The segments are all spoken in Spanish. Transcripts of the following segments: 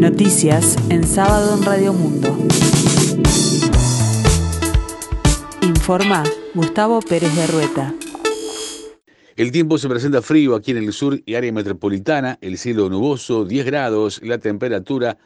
Noticias en sábado en Radio Mundo. Informa Gustavo Pérez de Rueta. El tiempo se presenta frío aquí en el sur y área metropolitana, el cielo nuboso, 10 grados, la temperatura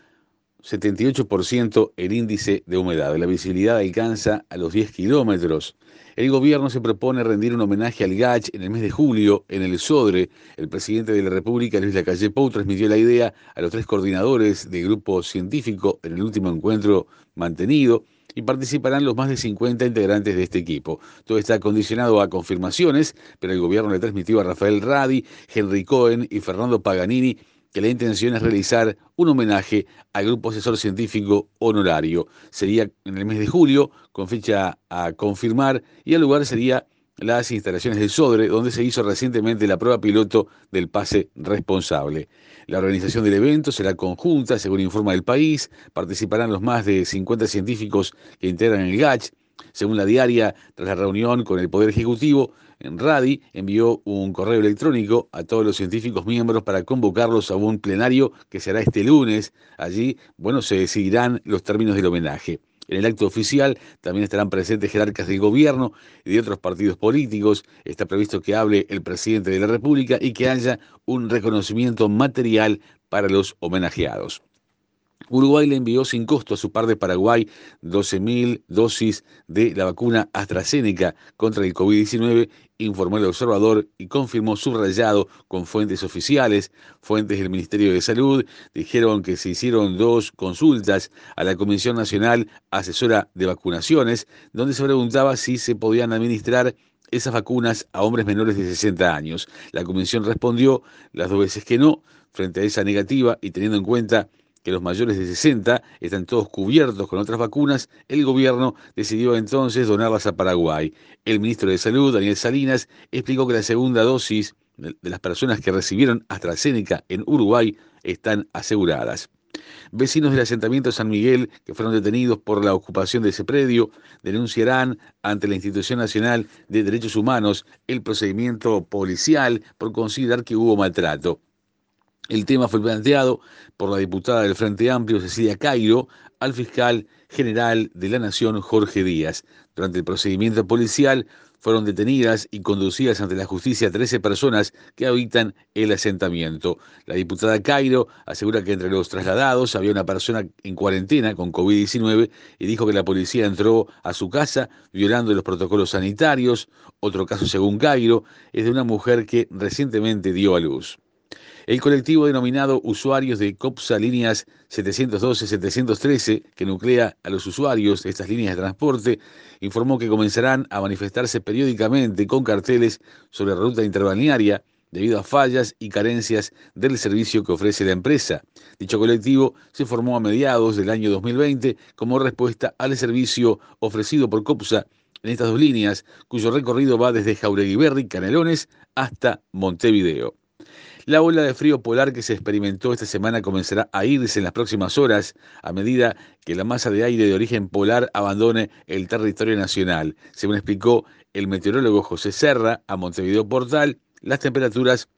78% el índice de humedad. La visibilidad alcanza a los 10 kilómetros. El gobierno se propone rendir un homenaje al GACH en el mes de julio en el Sodre. El presidente de la República, Luis Lacalle Pou, transmitió la idea a los tres coordinadores del grupo científico en el último encuentro mantenido y participarán los más de 50 integrantes de este equipo. Todo está condicionado a confirmaciones, pero el gobierno le transmitió a Rafael Radi, Henry Cohen y Fernando Paganini que la intención es realizar un homenaje al grupo asesor científico honorario. Sería en el mes de julio, con fecha a confirmar, y el lugar sería las instalaciones del Sodre, donde se hizo recientemente la prueba piloto del pase responsable. La organización del evento será conjunta, según informa el país. Participarán los más de 50 científicos que integran el GACH. Según la diaria, tras la reunión con el Poder Ejecutivo, Radi envió un correo electrónico a todos los científicos miembros para convocarlos a un plenario que será este lunes. Allí, bueno, se decidirán los términos del homenaje. En el acto oficial también estarán presentes jerarcas del gobierno y de otros partidos políticos. Está previsto que hable el presidente de la República y que haya un reconocimiento material para los homenajeados. Uruguay le envió sin costo a su par de Paraguay 12.000 dosis de la vacuna AstraZeneca contra el COVID-19, informó el observador y confirmó subrayado con fuentes oficiales. Fuentes del Ministerio de Salud dijeron que se hicieron dos consultas a la Comisión Nacional Asesora de Vacunaciones, donde se preguntaba si se podían administrar esas vacunas a hombres menores de 60 años. La comisión respondió las dos veces que no, frente a esa negativa y teniendo en cuenta que los mayores de 60 están todos cubiertos con otras vacunas, el gobierno decidió entonces donarlas a Paraguay. El ministro de Salud, Daniel Salinas, explicó que la segunda dosis de las personas que recibieron AstraZeneca en Uruguay están aseguradas. Vecinos del asentamiento San Miguel, que fueron detenidos por la ocupación de ese predio, denunciarán ante la Institución Nacional de Derechos Humanos el procedimiento policial por considerar que hubo maltrato. El tema fue planteado por la diputada del Frente Amplio, Cecilia Cairo, al fiscal general de la Nación, Jorge Díaz. Durante el procedimiento policial fueron detenidas y conducidas ante la justicia 13 personas que habitan el asentamiento. La diputada Cairo asegura que entre los trasladados había una persona en cuarentena con COVID-19 y dijo que la policía entró a su casa violando los protocolos sanitarios. Otro caso, según Cairo, es de una mujer que recientemente dio a luz. El colectivo denominado Usuarios de COPSA Líneas 712-713, que nuclea a los usuarios de estas líneas de transporte, informó que comenzarán a manifestarse periódicamente con carteles sobre la ruta interbalnearia debido a fallas y carencias del servicio que ofrece la empresa. Dicho colectivo se formó a mediados del año 2020 como respuesta al servicio ofrecido por COPSA en estas dos líneas, cuyo recorrido va desde Jauregui Canelones, hasta Montevideo. La ola de frío polar que se experimentó esta semana comenzará a irse en las próximas horas a medida que la masa de aire de origen polar abandone el territorio nacional. Según explicó el meteorólogo José Serra a Montevideo Portal, las temperaturas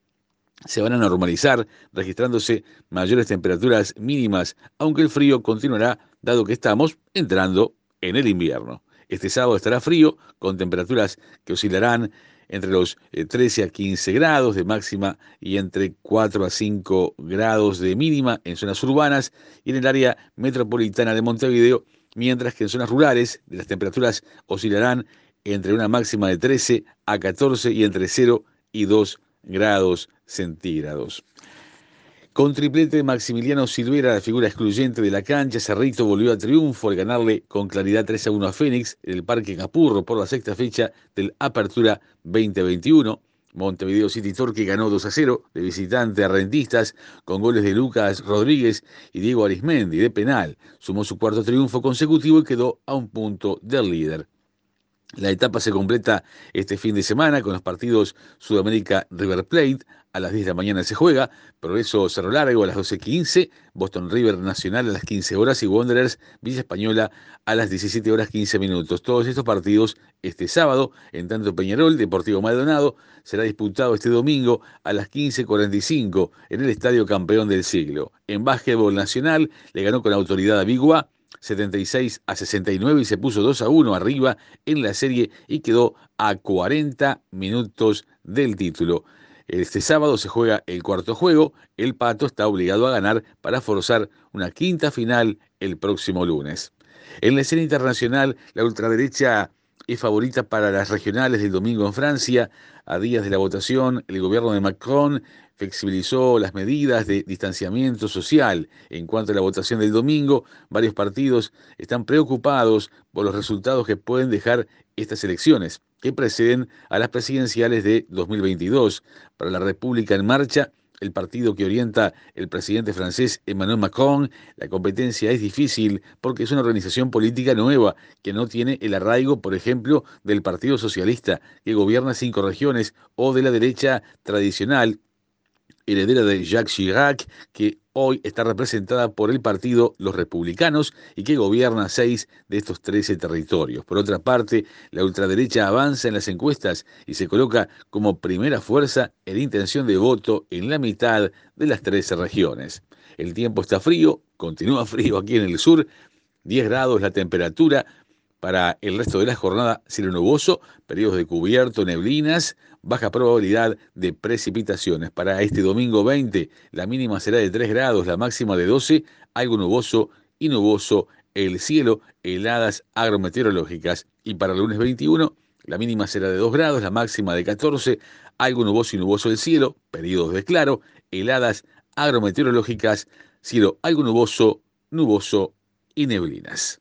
se van a normalizar, registrándose mayores temperaturas mínimas, aunque el frío continuará dado que estamos entrando en el invierno. Este sábado estará frío, con temperaturas que oscilarán entre los 13 eh, a 15 grados de máxima y entre 4 a 5 grados de mínima en zonas urbanas y en el área metropolitana de Montevideo, mientras que en zonas rurales las temperaturas oscilarán entre una máxima de 13 a 14 y entre 0 y 2 grados centígrados. Con triplete Maximiliano Silvera, la figura excluyente de la cancha, Cerrito volvió a triunfo al ganarle con claridad 3 a 1 a Fénix en el Parque Capurro por la sexta fecha del Apertura 2021. Montevideo City Torque ganó 2 a 0 de visitante a Rentistas con goles de Lucas Rodríguez y Diego Arismendi de penal. Sumó su cuarto triunfo consecutivo y quedó a un punto del líder. La etapa se completa este fin de semana con los partidos Sudamérica River Plate. A las 10 de la mañana se juega, Progreso Cerro Largo a las 12.15, Boston River Nacional a las 15 horas y Wanderers Villa Española a las 17 horas 15 minutos. Todos estos partidos este sábado, en tanto Peñarol, Deportivo Maldonado, será disputado este domingo a las 15.45 en el Estadio Campeón del Siglo. En básquetbol nacional le ganó con autoridad a Bigua 76 a 69 y se puso 2 a 1 arriba en la serie y quedó a 40 minutos del título. Este sábado se juega el cuarto juego, el Pato está obligado a ganar para forzar una quinta final el próximo lunes. En la escena internacional, la ultraderecha es favorita para las regionales del domingo en Francia. A días de la votación, el gobierno de Macron flexibilizó las medidas de distanciamiento social. En cuanto a la votación del domingo, varios partidos están preocupados por los resultados que pueden dejar estas elecciones, que preceden a las presidenciales de 2022. Para la República en Marcha, el partido que orienta el presidente francés Emmanuel Macron, la competencia es difícil porque es una organización política nueva que no tiene el arraigo, por ejemplo, del Partido Socialista, que gobierna cinco regiones, o de la derecha tradicional, heredera de Jacques Chirac, que hoy está representada por el partido Los Republicanos y que gobierna seis de estos trece territorios. Por otra parte, la ultraderecha avanza en las encuestas y se coloca como primera fuerza en intención de voto en la mitad de las trece regiones. El tiempo está frío, continúa frío aquí en el sur, 10 grados la temperatura, para el resto de la jornada, cielo nuboso, periodos de cubierto, neblinas, baja probabilidad de precipitaciones. Para este domingo 20, la mínima será de 3 grados, la máxima de 12, algo nuboso y nuboso el cielo, heladas agrometeorológicas. Y para el lunes 21, la mínima será de 2 grados, la máxima de 14, algo nuboso y nuboso el cielo, periodos de claro, heladas agrometeorológicas, cielo algo nuboso, nuboso y neblinas.